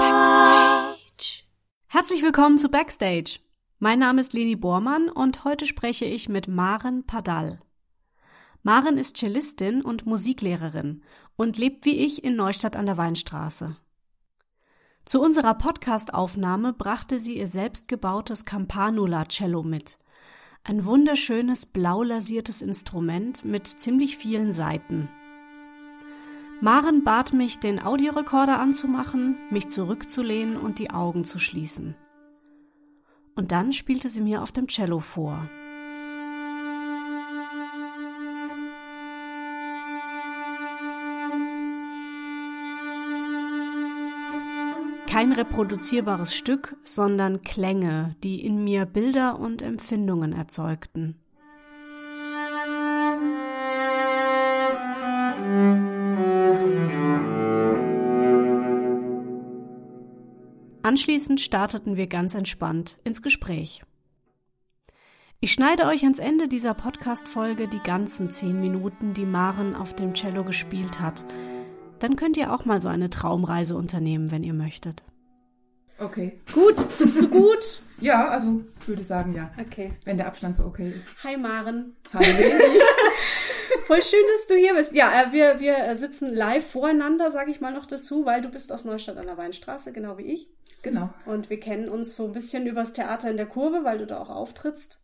Backstage. Herzlich willkommen zu Backstage. Mein Name ist Leni Bormann und heute spreche ich mit Maren Padal. Maren ist Cellistin und Musiklehrerin und lebt wie ich in Neustadt an der Weinstraße. Zu unserer Podcast-Aufnahme brachte sie ihr selbst gebautes Campanula Cello mit. Ein wunderschönes blau lasiertes Instrument mit ziemlich vielen Saiten. Maren bat mich, den Audiorekorder anzumachen, mich zurückzulehnen und die Augen zu schließen. Und dann spielte sie mir auf dem Cello vor. kein reproduzierbares Stück, sondern Klänge, die in mir Bilder und Empfindungen erzeugten. Anschließend starteten wir ganz entspannt ins Gespräch. Ich schneide euch ans Ende dieser Podcast-Folge die ganzen zehn Minuten, die Maren auf dem Cello gespielt hat, dann könnt ihr auch mal so eine Traumreise unternehmen, wenn ihr möchtet. Okay. Gut, sitzt du gut? ja, also würde sagen ja. Okay. Wenn der Abstand so okay ist. Hi Maren. Hallo. Voll schön, dass du hier bist. Ja, äh, wir, wir sitzen live voreinander, sage ich mal noch dazu, weil du bist aus Neustadt an der Weinstraße, genau wie ich. Genau. Und wir kennen uns so ein bisschen übers Theater in der Kurve, weil du da auch auftrittst.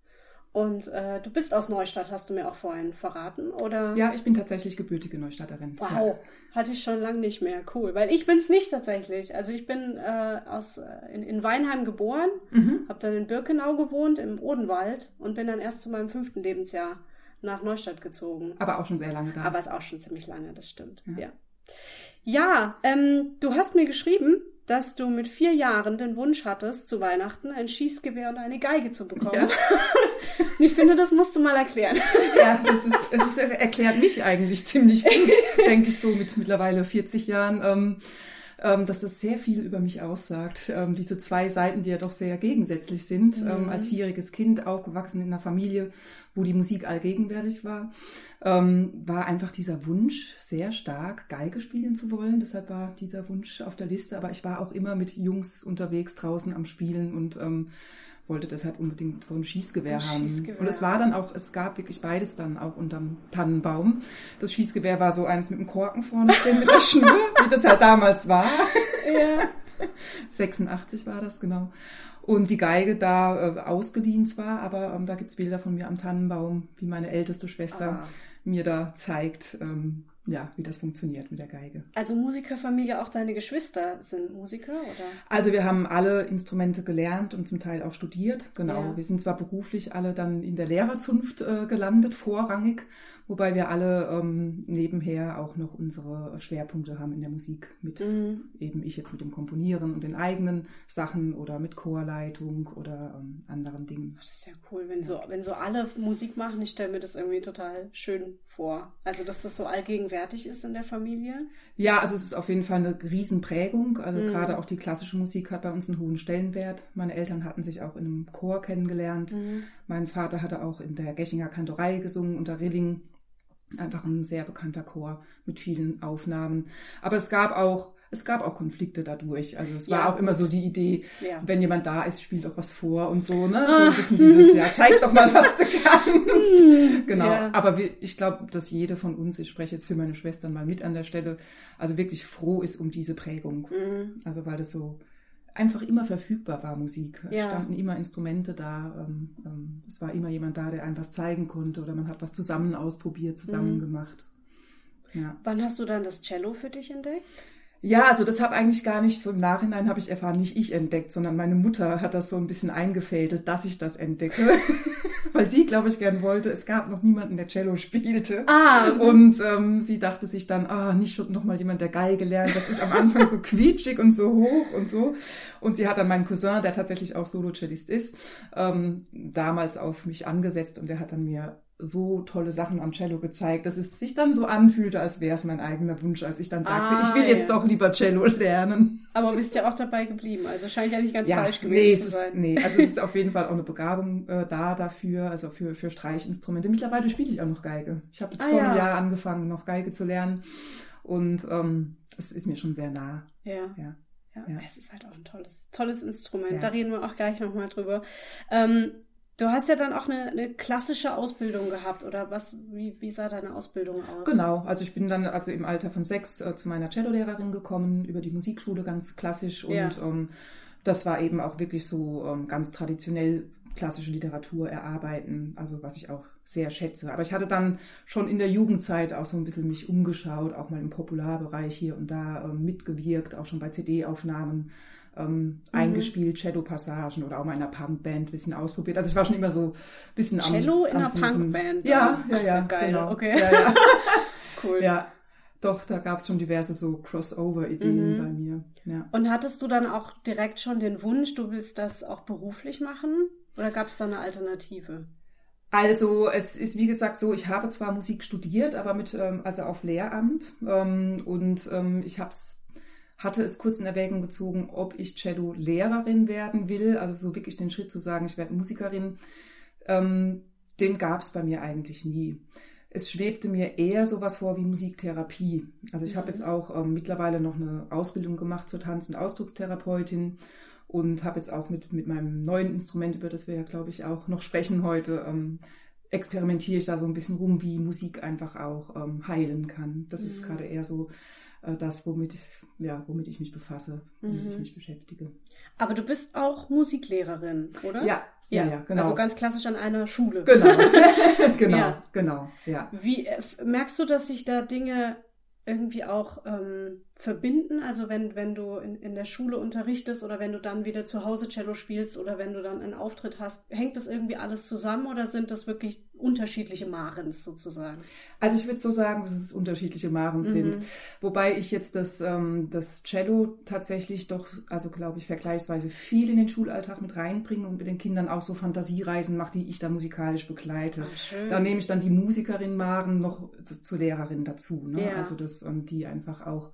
Und äh, du bist aus Neustadt, hast du mir auch vorhin verraten, oder? Ja, ich bin tatsächlich gebürtige Neustatterin. Wow, ja. hatte ich schon lange nicht mehr. Cool, weil ich bin es nicht tatsächlich. Also ich bin äh, aus äh, in, in Weinheim geboren, mhm. habe dann in Birkenau gewohnt im Odenwald und bin dann erst zu meinem fünften Lebensjahr nach Neustadt gezogen. Aber auch schon sehr lange da. Aber ist auch schon ziemlich lange, das stimmt. Ja. Ja, ja ähm, du hast mir geschrieben, dass du mit vier Jahren den Wunsch hattest, zu Weihnachten ein Schießgewehr und eine Geige zu bekommen. Ja. ich finde, das musst du mal erklären. Ja, das, ist, es ist, es erklärt mich eigentlich ziemlich gut, denke ich so mit mittlerweile 40 Jahren. Ähm, dass das sehr viel über mich aussagt. Ähm, diese zwei Seiten, die ja doch sehr gegensätzlich sind. Mhm. Ähm, als vierjähriges Kind aufgewachsen in einer Familie, wo die Musik allgegenwärtig war, ähm, war einfach dieser Wunsch sehr stark, Geige spielen zu wollen. Deshalb war dieser Wunsch auf der Liste. Aber ich war auch immer mit Jungs unterwegs draußen am Spielen und ähm, wollte deshalb unbedingt so ein Schießgewehr ein haben. Schießgewehr. Und es war dann auch, es gab wirklich beides dann auch unterm Tannenbaum. Das Schießgewehr war so eins mit dem Korken vorne drin, mit der Schnur, wie das halt damals war. Ja. 86 war das, genau. Und die Geige da äh, ausgeliehen zwar, aber ähm, da gibt's Bilder von mir am Tannenbaum, wie meine älteste Schwester ah. mir da zeigt, ähm, ja, wie das funktioniert mit der Geige. Also Musikerfamilie, auch deine Geschwister sind Musiker, oder? Also wir haben alle Instrumente gelernt und zum Teil auch studiert, genau. Ja. Wir sind zwar beruflich alle dann in der Lehrerzunft äh, gelandet, vorrangig, wobei wir alle ähm, nebenher auch noch unsere Schwerpunkte haben in der Musik mit mhm. eben ich jetzt mit dem Komponieren und den eigenen Sachen oder mit Chorleitung oder ähm, anderen Dingen. Das ist ja cool, wenn so wenn so alle Musik machen. Ich stelle mir das irgendwie total schön vor. Also dass das so allgegenwärtig ist in der Familie. Ja, also es ist auf jeden Fall eine Riesenprägung. Also mhm. gerade auch die klassische Musik hat bei uns einen hohen Stellenwert. Meine Eltern hatten sich auch in einem Chor kennengelernt. Mhm. Mein Vater hatte auch in der Geschinger Kantorei gesungen unter Rilling einfach ein sehr bekannter Chor mit vielen Aufnahmen. Aber es gab auch es gab auch Konflikte dadurch. Also es war ja, auch immer so die Idee, ja. wenn jemand da ist, spielt doch was vor und so, ne? So ein bisschen dieses, ja, zeig doch mal, was du kannst. Genau. Ja. Aber wir, ich glaube, dass jede von uns, ich spreche jetzt für meine Schwestern mal mit an der Stelle, also wirklich froh ist um diese Prägung. Mhm. Also weil das so, einfach immer verfügbar war Musik. Es ja. standen immer Instrumente da. Ähm, ähm, es war immer jemand da, der einem was zeigen konnte oder man hat was zusammen ausprobiert, zusammen mhm. gemacht. Ja. Wann hast du dann das Cello für dich entdeckt? Ja, also das habe eigentlich gar nicht so im Nachhinein habe ich erfahren, nicht ich entdeckt, sondern meine Mutter hat das so ein bisschen eingefädelt, dass ich das entdecke. Weil sie, glaube ich, gern wollte. Es gab noch niemanden, der Cello spielte. Ah. Und ähm, sie dachte sich dann, ah, nicht schon noch mal jemand, der Geige lernt. Das ist am Anfang so quietschig und so hoch und so. Und sie hat dann meinen Cousin, der tatsächlich auch Solo-Cellist ist, ähm, damals auf mich angesetzt und der hat dann mir so tolle Sachen am Cello gezeigt, dass es sich dann so anfühlte, als wäre es mein eigener Wunsch, als ich dann sagte, ah, ich will jetzt doch lieber Cello lernen. Aber bist ja auch dabei geblieben, also scheint ja nicht ganz ja, falsch gewesen nee, zu sein. Ist, nee, also es ist auf jeden Fall auch eine Begabung äh, da dafür, also für, für Streichinstrumente. Mittlerweile spiele ich auch noch Geige. Ich habe jetzt ah, vor einem Jahr angefangen, noch Geige zu lernen. Und ähm, es ist mir schon sehr nah. Ja. Ja. Ja, Ja. es ist halt auch ein tolles, tolles Instrument. Ja. Da reden wir auch gleich nochmal drüber. Ähm, du hast ja dann auch eine, eine klassische Ausbildung gehabt, oder was, wie, wie sah deine Ausbildung aus? Genau, also ich bin dann also im Alter von sechs äh, zu meiner Cellolehrerin gekommen, über die Musikschule ganz klassisch. Und Ja. ähm, das war eben auch wirklich so ähm, ganz traditionell klassische Literatur erarbeiten, also was ich auch sehr schätze. Aber ich hatte dann schon in der Jugendzeit auch so ein bisschen mich umgeschaut, auch mal im Popularbereich hier und da ähm, mitgewirkt, auch schon bei CD-Aufnahmen ähm, eingespielt, Shadow-Passagen oder auch mal in einer Punkband ein bisschen ausprobiert. Also ich war schon immer so ein bisschen am Cello in am einer Suchen. Punkband? Ja, ja, das ist ja, ja geil, genau. okay. Ja, ja. Cool. Ja, doch, da gab es schon diverse so Crossover-Ideen Mhm. bei mir. Ja. Und hattest du dann auch direkt schon den Wunsch, du willst das auch beruflich machen? Oder gab es da eine Alternative? Also es ist wie gesagt so, ich habe zwar Musik studiert, aber mit ähm, also auf Lehramt ähm, und ähm, ich hab's, hatte es kurz in Erwägung gezogen, ob ich Cello-Lehrerin werden will, also so wirklich den Schritt zu sagen, ich werde Musikerin, ähm, den gab es bei mir eigentlich nie. Es schwebte mir eher sowas vor wie Musiktherapie. Also ich habe Mhm. jetzt auch ähm, mittlerweile noch eine Ausbildung gemacht zur Tanz- und Ausdruckstherapeutin und habe jetzt auch mit, mit meinem neuen Instrument, über das wir ja, glaube ich, auch noch sprechen heute, ähm, experimentiere ich da so ein bisschen rum, wie Musik einfach auch ähm, heilen kann. Das ist Mhm. gerade eher so das, womit, ja, womit ich mich befasse, womit Mhm. ich mich beschäftige. Aber du bist auch Musiklehrerin, oder? Ja, ja, ja, genau. Also ganz klassisch an einer Schule. genau, genau, Ja. genau, ja. Wie äh, merkst du, dass sich da Dinge irgendwie auch ähm, verbinden? Also wenn, wenn du in, in der Schule unterrichtest oder wenn du dann wieder zu Hause Cello spielst oder wenn du dann einen Auftritt hast, hängt das irgendwie alles zusammen oder sind das wirklich unterschiedliche Marens sozusagen? Also ich würde so sagen, dass es unterschiedliche Maren Mhm. sind. Wobei ich jetzt das, ähm, das Cello tatsächlich doch, also glaube ich, vergleichsweise viel in den Schulalltag mit reinbringe und mit den Kindern auch so Fantasiereisen mache, die ich da musikalisch begleite. Ah, schön. Da nehme ich dann die Musikerin Maren noch zur Lehrerin dazu. Ne? Ja. Also dass ähm, die einfach auch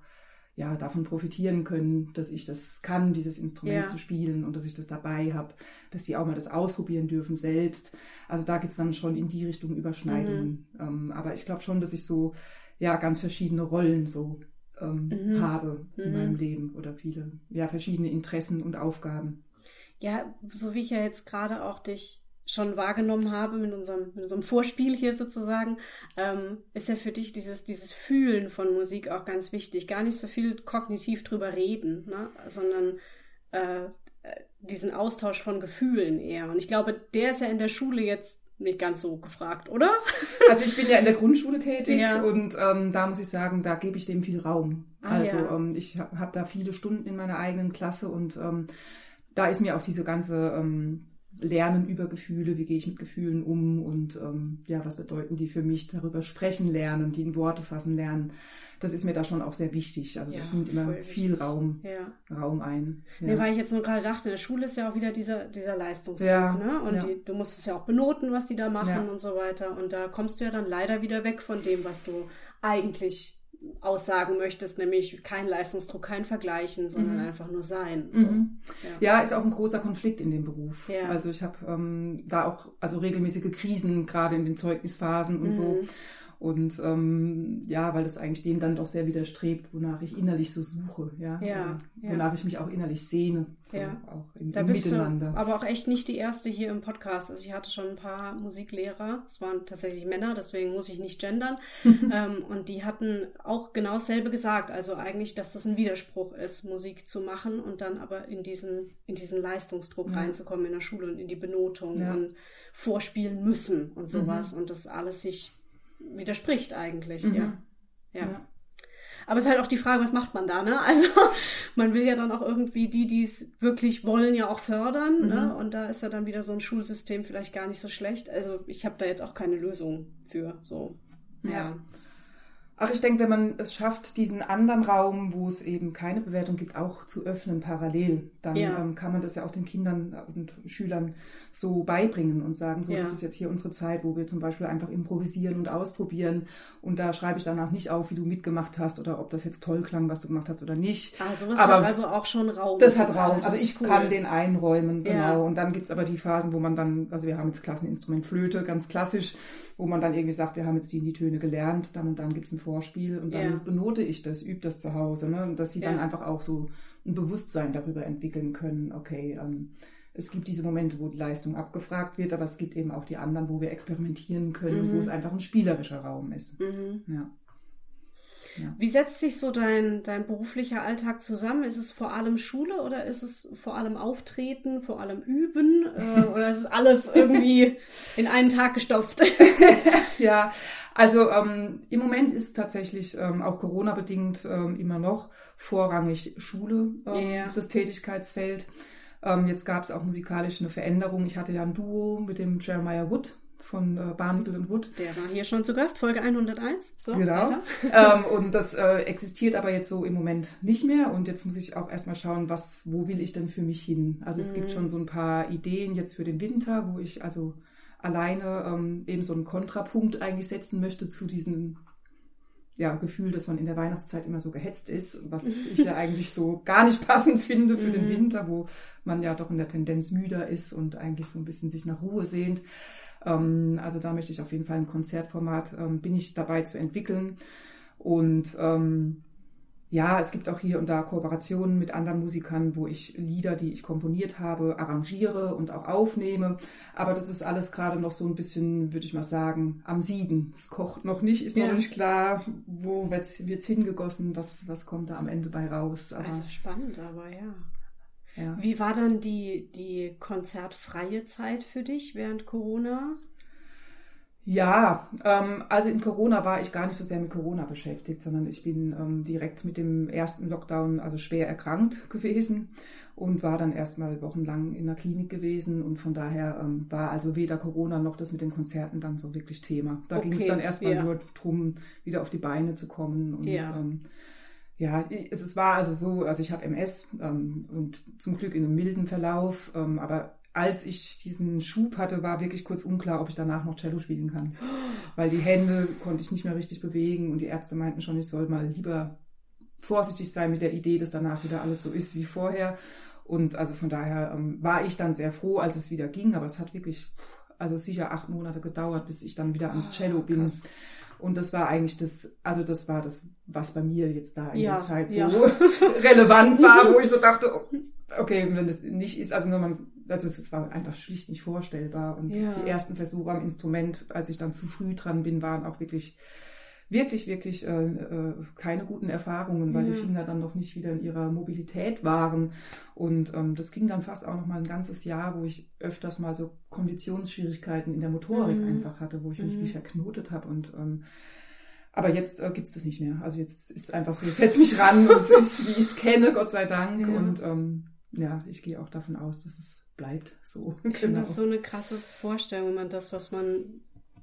ja, davon profitieren können, dass ich das kann, dieses Instrument Ja. zu spielen und dass ich das dabei habe, dass sie auch mal das ausprobieren dürfen selbst. Also da gibt's dann schon in die Richtung Überschneidungen. Mhm. Ähm, aber ich glaube schon, dass ich so ja ganz verschiedene Rollen so ähm, Mhm. habe in Mhm. meinem Leben oder viele ja verschiedene Interessen und Aufgaben. Ja, so wie ich ja jetzt gerade auch dich schon wahrgenommen habe mit unserem, mit unserem Vorspiel hier sozusagen, ähm, ist ja für dich dieses, dieses Fühlen von Musik auch ganz wichtig. Gar nicht so viel kognitiv drüber reden, ne? sondern äh, äh, diesen Austausch von Gefühlen eher. Und ich glaube, der ist ja in der Schule jetzt nicht ganz so gefragt, oder? Also ich bin ja in der Grundschule tätig Ja. und ähm, da muss ich sagen, da gebe ich dem viel Raum. Ah, also ja. ähm, ich habe hab da viele Stunden in meiner eigenen Klasse und ähm, da ist mir auch diese ganze ähm, Lernen über Gefühle, wie gehe ich mit Gefühlen um und ähm, ja, was bedeuten die für mich, darüber sprechen lernen, die in Worte fassen lernen. Das ist mir da schon auch sehr wichtig. Also das Ja, nimmt immer viel wichtig. Raum, Ja. Raum ein. Ja. Nee, weil ich jetzt nur gerade dachte, in der Schule ist ja auch wieder dieser, dieser Leistungsdruck, Ja, ne? Und die, du musst es ja auch benoten, was die da machen und so weiter. Und da kommst du ja dann leider wieder weg von dem, was du eigentlich aussagen möchtest, nämlich kein Leistungsdruck, kein Vergleichen, sondern Mhm. einfach nur sein. So. Mhm. Ja. Ja, ist auch ein großer Konflikt in dem Beruf. Ja. Also ich habe ähm, da auch also regelmäßige Krisen, gerade in den Zeugnisphasen und so. Mhm. Und ähm, ja, weil das eigentlich dem dann doch sehr widerstrebt, wonach ich innerlich so suche, ja. Ja, ja. Wonach ich mich auch innerlich sehne. So Ja. auch im, Da im bist Miteinander. du aber auch echt nicht die erste hier im Podcast. Also ich hatte schon ein paar Musiklehrer, es waren tatsächlich Männer, deswegen muss ich nicht gendern. ähm, und die hatten auch genau dasselbe gesagt. Also eigentlich, dass das ein Widerspruch ist, Musik zu machen und dann aber in diesen, in diesen Leistungsdruck Ja. reinzukommen in der Schule und in die Benotung und vorspielen müssen und sowas. Und das alles sich widerspricht eigentlich, Mhm. ja. ja. Ja. Aber es ist halt auch die Frage, was macht man da, ne? Also man will ja dann auch irgendwie die, die es wirklich wollen, ja auch fördern, ne? Mhm. Und da ist ja dann wieder so ein Schulsystem vielleicht gar nicht so schlecht. Also ich habe da jetzt auch keine Lösung für. So. Ja. Ach, ich denke, wenn man es schafft, diesen anderen Raum, wo es eben keine Bewertung gibt, auch zu öffnen parallel, dann Ja. ähm, kann man das ja auch den Kindern und Schülern so beibringen und sagen, so, Ja. das ist jetzt hier unsere Zeit, wo wir zum Beispiel einfach improvisieren und ausprobieren. Und da schreibe ich danach nicht auf, wie du mitgemacht hast oder ob das jetzt toll klang, was du gemacht hast oder nicht. Ah, sowas Aber hat also auch schon Raum. Das hat Raum. Also ich cool. kann den einräumen, genau. Ja. Und dann gibt's aber die Phasen, wo man dann, also wir haben jetzt Klasseninstrument Flöte, ganz klassisch, wo man dann irgendwie sagt, wir haben jetzt die die Töne gelernt, dann und dann gibt's einen Vorspiel und dann ja. benote ich das, übe das zu Hause, ne? Und dass sie ja. dann einfach auch so ein Bewusstsein darüber entwickeln können, okay, ähm, es gibt diese Momente, wo die Leistung abgefragt wird, aber es gibt eben auch die anderen, wo wir experimentieren können, mhm. wo es einfach ein spielerischer Raum ist. Mhm. Ja. Ja. Wie setzt sich so dein, dein beruflicher Alltag zusammen? Ist es vor allem Schule oder ist es vor allem Auftreten, vor allem Üben? Äh, oder ist es alles irgendwie in einen Tag gestopft? ja, also ähm, im Moment ist tatsächlich ähm, auch Corona-bedingt ähm, immer noch vorrangig Schule yeah. das Tätigkeitsfeld. Ähm, jetzt gab es auch musikalisch eine Veränderung. Ich hatte ja ein Duo mit dem Jeremiah Wood, von äh, Barnacle und Wood. Der war hier schon zu Gast, Folge 101. So, genau. ähm, und das äh, existiert aber jetzt so im Moment nicht mehr. Und jetzt muss ich auch erstmal schauen, was, wo will ich denn für mich hin? Also es mhm. gibt schon so ein paar Ideen jetzt für den Winter, wo ich also alleine ähm, eben so einen Kontrapunkt eigentlich setzen möchte zu diesem ja, Gefühl, dass man in der Weihnachtszeit immer so gehetzt ist, was ich ja eigentlich so gar nicht passend finde für den mhm. Winter, wo man ja doch in der Tendenz müder ist und eigentlich so ein bisschen sich nach Ruhe sehnt. Ähm, also da möchte ich auf jeden Fall ein Konzertformat, ähm, bin ich dabei zu entwickeln. Und ähm, ja, es gibt auch hier und da Kooperationen mit anderen Musikern, wo ich Lieder, die ich komponiert habe, arrangiere und auch aufnehme. Aber das ist alles gerade noch so ein bisschen, würde ich mal sagen, am Sieden. Es kocht noch nicht, ist ja. noch nicht klar, wo wird es hingegossen, was, was kommt da am Ende bei raus. Aber, also spannend, aber ja. Ja. Wie war dann die, die konzertfreie Zeit für dich während Corona? Ja, ähm, also in Corona war ich gar nicht so sehr mit Corona beschäftigt, sondern ich bin ähm, direkt mit dem ersten Lockdown also schwer erkrankt gewesen und war dann erstmal wochenlang in der Klinik gewesen und von daher ähm, war also weder Corona noch das mit den Konzerten dann so wirklich Thema. Da okay, ging es dann erstmal ja. nur darum, wieder auf die Beine zu kommen und ja. ähm, ja, es, es war also so, also ich habe MS ähm, und zum Glück in einem milden Verlauf, ähm, aber als ich diesen Schub hatte, war wirklich kurz unklar, ob ich danach noch Cello spielen kann. Weil die Hände konnte ich nicht mehr richtig bewegen und die Ärzte meinten schon, ich soll mal lieber vorsichtig sein mit der Idee, dass danach wieder alles so ist wie vorher. Und also von daher ähm, war ich dann sehr froh, als es wieder ging, aber es hat wirklich, also sicher acht Monate gedauert, bis ich dann wieder ans ah, Cello bin. Krass. Und das war eigentlich das, also das war das, was bei mir jetzt da in ja, der Zeit so ja. relevant war, wo ich so dachte, okay, wenn das nicht ist, also nur man, also es war einfach schlicht nicht vorstellbar. Und ja. die ersten Versuche am Instrument, als ich dann zu früh dran bin, waren auch wirklich wirklich, wirklich äh, äh, keine guten Erfahrungen, weil ja. die Finger dann noch nicht wieder in ihrer Mobilität waren. Und ähm, das ging dann fast auch noch mal ein ganzes Jahr, wo ich öfters mal so Konditionsschwierigkeiten in der Motorik mhm. einfach hatte, wo ich mich mhm. wie verknotet habe. Und ähm, aber jetzt äh, gibt's das nicht mehr. Also jetzt ist einfach so, ich setze mich ran und es ist, wie ich es kenne, Gott sei Dank. Ja. Und ähm, ja, ich gehe auch davon aus, dass es bleibt so. Ich genau. finde das so eine krasse Vorstellung, wenn man das, was man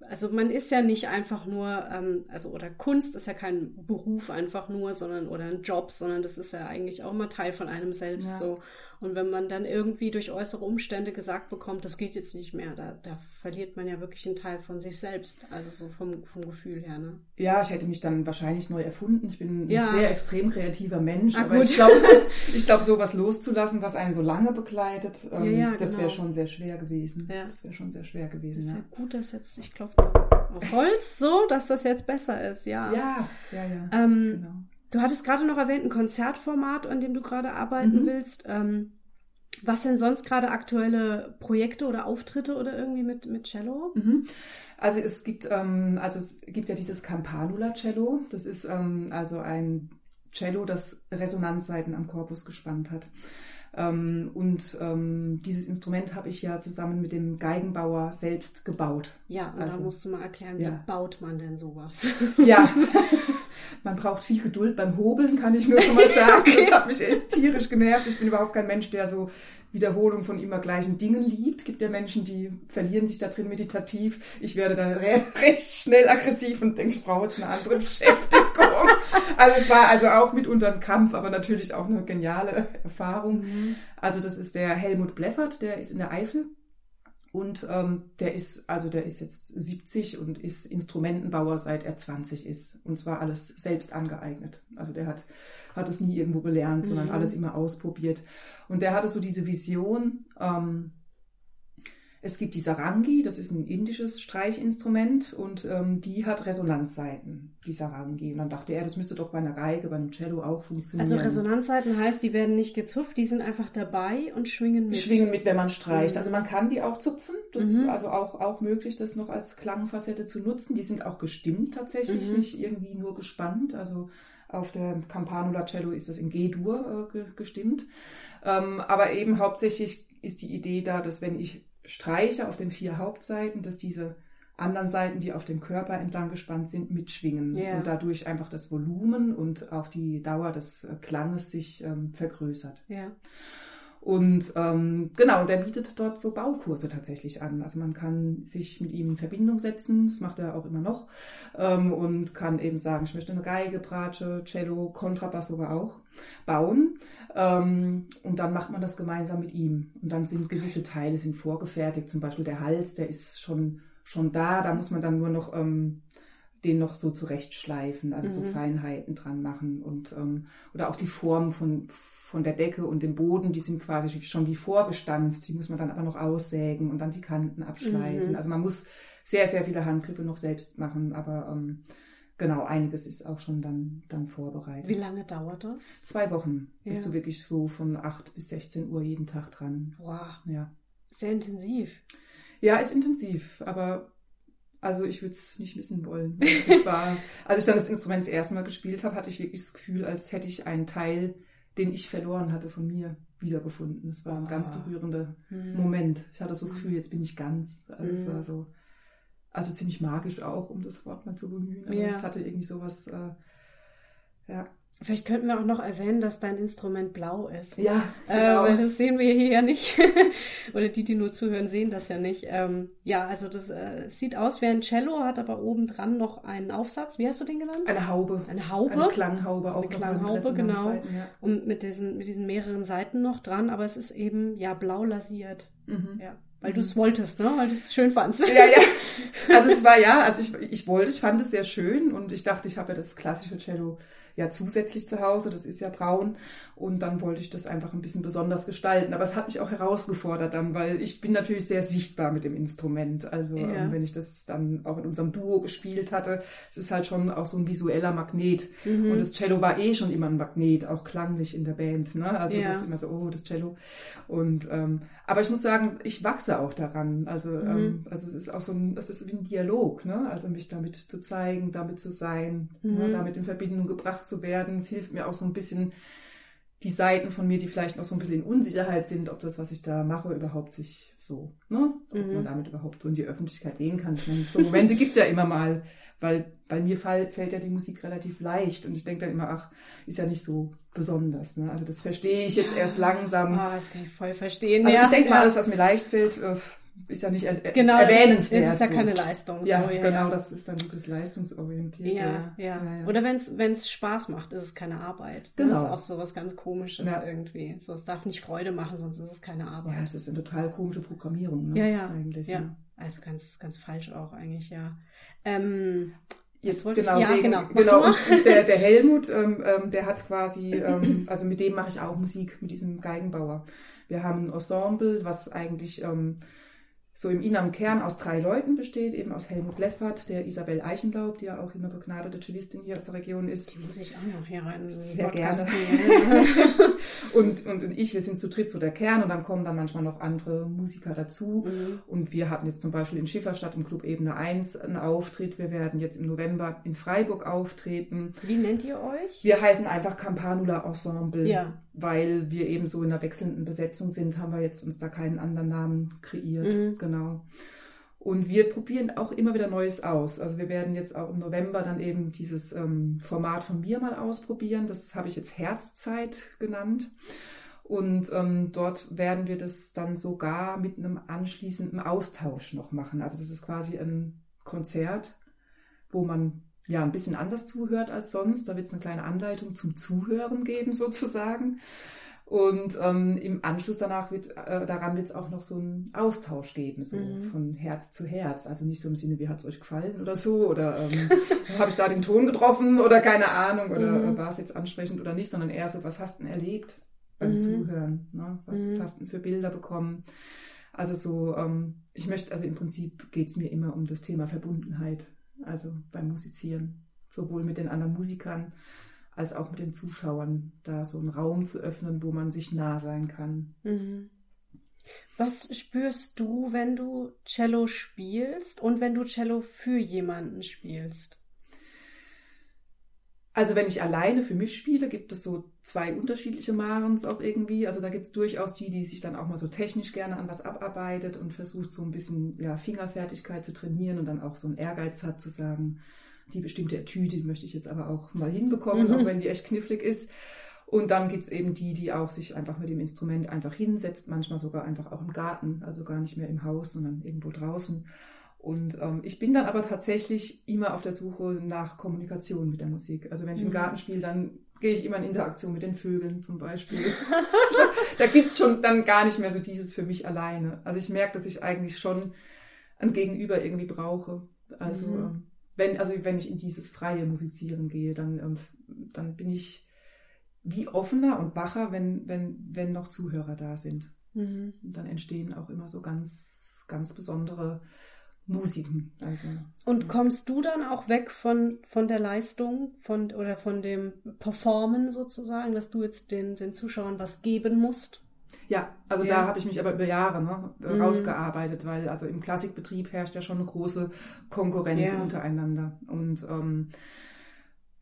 also man ist ja nicht einfach nur, ähm, also oder Kunst ist ja kein Beruf einfach nur, sondern oder ein Job, sondern das ist ja eigentlich auch immer Teil von einem selbst ja. so. Und wenn man dann irgendwie durch äußere Umstände gesagt bekommt, das geht jetzt nicht mehr, da, da verliert man ja wirklich einen Teil von sich selbst, also so vom, vom Gefühl her. Ne? Ja, ich hätte mich dann wahrscheinlich neu erfunden. Ich bin ja. ein sehr extrem kreativer Mensch, ah, aber gut. ich glaube, ich glaube, sowas loszulassen, was einen so lange begleitet, ähm, ja, ja, das genau. wäre schon sehr schwer gewesen. Ja. Das wäre schon sehr schwer gewesen. Das ist ja, gut, dass jetzt, ich klopfe auf Holz so, dass das jetzt besser ist, ja. Ja, ja, ja. Ähm, genau. Du hattest gerade noch erwähnt, ein Konzertformat, an dem du gerade arbeiten mhm. willst. Ähm, was sind sonst gerade aktuelle Projekte oder Auftritte oder irgendwie mit, mit Cello? Mhm. Also es gibt, ähm, also es gibt ja dieses Campanula Cello. Das ist ähm, also ein Cello, das Resonanzseiten am Korpus gespannt hat. Ähm, und ähm, dieses Instrument habe ich ja zusammen mit dem Geigenbauer selbst gebaut. Ja, und also, da musst du mal erklären, wie ja. baut man denn sowas? Ja, man braucht viel Geduld beim Hobeln, kann ich nur schon mal sagen. okay. Das hat mich echt tierisch genervt. Ich bin überhaupt kein Mensch, der so Wiederholung von immer gleichen Dingen liebt. Gibt ja Menschen, die verlieren sich da drin meditativ. Ich werde dann re recht schnell aggressiv und denke, ich brauche jetzt eine andere Beschäftigung. also es war also auch mitunter ein Kampf, aber natürlich auch eine geniale Erfahrung. Mhm. Also das ist der Helmut Bleffert, der ist in der Eifel. Und ähm, der ist, also der ist jetzt 70 und ist Instrumentenbauer seit er 20 ist. Und zwar alles selbst angeeignet. Also der hat, hat es nie irgendwo gelernt, mhm. sondern alles immer ausprobiert. Und der hatte so diese Vision, ähm, Es gibt die Sarangi, das ist ein indisches Streichinstrument und ähm, die hat Resonanzseiten, die Sarangi. Und dann dachte er, das müsste doch bei einer Geige, bei einem Cello auch funktionieren. Also Resonanzseiten heißt, die werden nicht gezupft, die sind einfach dabei und schwingen mit. Schwingen mit, wenn man streicht. Mhm. Also man kann die auch zupfen. Das mhm. ist also auch, auch möglich, das noch als Klangfacette zu nutzen. Die sind auch gestimmt tatsächlich, mhm. nicht irgendwie nur gespannt. Also auf der Campanula Cello ist das in G-Dur äh, gestimmt. Ähm, aber eben hauptsächlich ist die Idee da, dass wenn ich streiche auf den vier Hauptseiten, dass diese anderen Seiten, die auf dem Körper entlang gespannt sind, mitschwingen yeah. und dadurch einfach das Volumen und auch die Dauer des äh, Klanges sich ähm, vergrößert. Yeah. Und ähm, genau, der bietet dort so Baukurse tatsächlich an. Also man kann sich mit ihm in Verbindung setzen, das macht er auch immer noch, ähm, und kann eben sagen, ich möchte eine Geige, Bratsche, Cello, Kontrabass sogar auch bauen. Ähm, und dann macht man das gemeinsam mit ihm. Und dann sind gewisse Teile sind vorgefertigt, zum Beispiel der Hals, der ist schon, schon da, da muss man dann nur noch ähm, den noch so zurechtschleifen, also mhm. so Feinheiten dran machen und ähm, oder auch die Form von von der Decke und dem Boden, die sind quasi schon wie vorgestanzt. Die muss man dann aber noch aussägen und dann die Kanten abschleifen. Mhm. Also man muss sehr, sehr viele Handgriffe noch selbst machen, aber ähm, genau, einiges ist auch schon dann, dann vorbereitet. Wie lange dauert das? Zwei Wochen. Ja. Bist du wirklich so von 8 bis 16 Uhr jeden Tag dran. Wow. Ja. Sehr intensiv. Ja, ist intensiv, aber also ich würde es nicht missen wollen. Das war, als ich dann das Instrument das erste Mal gespielt habe, hatte ich wirklich das Gefühl, als hätte ich einen Teil den ich verloren hatte von mir wiedergefunden. Es war ein ah. ganz berührender hm. Moment. Ich hatte so das Gefühl, jetzt bin ich ganz. Also, hm. war so, also ziemlich magisch auch, um das Wort mal zu bemühen. Aber ja. es hatte irgendwie sowas, äh, ja, Vielleicht könnten wir auch noch erwähnen, dass dein Instrument blau ist. Ja, äh, genau. äh, weil das sehen wir hier ja nicht. Oder die, die nur zuhören, sehen das ja nicht. Ähm, ja, also das äh, sieht aus wie ein Cello, hat aber oben dran noch einen Aufsatz. Wie hast du den genannt? Eine Haube. Eine Haube. Eine Klanghaube. Auch Eine Klanghaube, genau. Seiten, ja. Und mit diesen, mit diesen mehreren Seiten noch dran, aber es ist eben ja blau lasiert. Mhm. Ja. Weil du es wolltest, ne? Weil du es schön fandst. Ja, ja. Also es war ja, also ich, ich wollte, ich fand es sehr schön und ich dachte, ich habe ja das klassische Cello ja zusätzlich zu Hause, das ist ja braun. Und dann wollte ich das einfach ein bisschen besonders gestalten. Aber es hat mich auch herausgefordert dann, weil ich bin natürlich sehr sichtbar mit dem Instrument. Also ja. ähm, wenn ich das dann auch in unserem Duo gespielt hatte, es ist halt schon auch so ein visueller Magnet. Mhm. Und das Cello war eh schon immer ein Magnet, auch klanglich in der Band. Ne? Also ja. das ist immer so, oh, das Cello. Und ähm, aber ich muss sagen, ich wachse auch daran. Also, mhm. ähm, also es ist auch so ein, es ist wie ein Dialog, ne? Also mich damit zu zeigen, damit zu sein, ne? mhm. ne? damit in Verbindung gebracht zu werden. Es hilft mir auch so ein bisschen die Seiten von mir, die vielleicht noch so ein bisschen in Unsicherheit sind, ob das, was ich da mache, überhaupt sich so, ne, ob mhm. man damit überhaupt so in die Öffentlichkeit gehen kann. Ich meine, so Momente gibt's ja immer mal, weil, weil mir fall, fällt ja die Musik relativ leicht und ich denke dann immer, ach, ist ja nicht so besonders. Ne? Also das verstehe ich jetzt erst langsam. Ah, das kann ich voll verstehen. Also ja, ich denke mal, alles, was mir leicht fällt, äh, ist ja nicht er genau, erwähnenswert. Das ist ja keine Leistung. Ja, so, ja genau, ja. das ist dann dieses leistungsorientierte. Ja, ja. ja, Oder wenn es Spaß macht, ist es keine Arbeit. Genau. Das ist auch so was ganz Komisches irgendwie. So, es darf nicht Freude machen, sonst ist es keine Arbeit. Ja, es ist eine total komische Programmierung. Ne? Ja, ja. Eigentlich, ja. Also ganz, ganz falsch auch eigentlich, ja. Ähm, Jetzt wollte genau, ich, ja, wegen, genau. genau. Und der, der Helmut, ähm, ähm, der hat quasi, ähm, also mit dem mache ich auch Musik, mit diesem Geigenbauer. Wir haben ein Ensemble, was eigentlich ähm, so im inneren Kern aus drei Leuten besteht, eben aus Helmut Leffert, der Isabel Eichenlaub, die ja auch eine begnadete Cellistin hier aus der Region ist. Die muss ich auch noch hier rein. Sehr gerne. und, und, und ich, wir sind zu dritt so der Kern und dann kommen dann manchmal noch andere Musiker dazu. Mhm. Und wir hatten jetzt zum Beispiel in Schifferstadt im Club Ebene 1 einen Auftritt. Wir werden jetzt im November in Freiburg auftreten. Wie nennt ihr euch? Wir heißen einfach Campanula Ensemble. Ja. Weil wir eben so in einer wechselnden Besetzung sind, haben wir jetzt uns da keinen anderen Namen kreiert. Mhm genau. Und wir probieren auch immer wieder Neues aus. Also wir werden jetzt auch im November dann eben dieses ähm, Format von mir mal ausprobieren. Das habe ich jetzt Herzzeit genannt. Und ähm, dort werden wir das dann sogar mit einem anschließenden Austausch noch machen. Also das ist quasi ein Konzert, wo man ja ein bisschen anders zuhört als sonst. Da wird es eine kleine Anleitung zum Zuhören geben sozusagen. Und ähm, im Anschluss danach wird, äh, daran wird es auch noch so einen Austausch geben, so mhm. von Herz zu Herz. Also nicht so im Sinne, wie hat es euch gefallen oder so, oder ähm, habe ich da den Ton getroffen oder keine Ahnung, oder mhm. war es jetzt ansprechend oder nicht, sondern eher so, was hast du denn erlebt beim mhm. Zuhören? Ne? Was mhm. hast du denn für Bilder bekommen? Also so, ähm, ich möchte, also im Prinzip geht es mir immer um das Thema Verbundenheit, also beim Musizieren, sowohl mit den anderen Musikern als auch mit den Zuschauern, da so einen Raum zu öffnen, wo man sich nah sein kann. Mhm. Was spürst du, wenn du Cello spielst und wenn du Cello für jemanden spielst? Also wenn ich alleine für mich spiele, gibt es so zwei unterschiedliche Marens auch irgendwie. Also da gibt es durchaus die, die sich dann auch mal so technisch gerne an was abarbeitet und versucht so ein bisschen ja, Fingerfertigkeit zu trainieren und dann auch so einen Ehrgeiz hat zu sagen, die bestimmte Etüde möchte ich jetzt aber auch mal hinbekommen, mhm. auch wenn die echt knifflig ist. Und dann gibt es eben die, die auch sich einfach mit dem Instrument einfach hinsetzt, manchmal sogar einfach auch im Garten, also gar nicht mehr im Haus, sondern irgendwo draußen. Und ähm, ich bin dann aber tatsächlich immer auf der Suche nach Kommunikation mit der Musik. Also wenn ich mhm. im Garten spiele, dann gehe ich immer in Interaktion mit den Vögeln zum Beispiel. da gibt es schon dann gar nicht mehr so dieses für mich alleine. Also ich merke, dass ich eigentlich schon ein Gegenüber irgendwie brauche. Also mhm. ähm, wenn, also wenn ich in dieses freie Musizieren gehe, dann, ähm, dann bin ich wie offener und wacher, wenn, wenn, wenn noch Zuhörer da sind. Mhm. dann entstehen auch immer so ganz, ganz besondere Musiken. Also, und kommst du dann auch weg von, von der Leistung von, oder von dem Performen sozusagen, dass du jetzt den, den Zuschauern was geben musst? Ja, also ja. da habe ich mich aber über Jahre ne, mhm. rausgearbeitet, weil also im Klassikbetrieb herrscht ja schon eine große Konkurrenz ja. untereinander. Und ähm,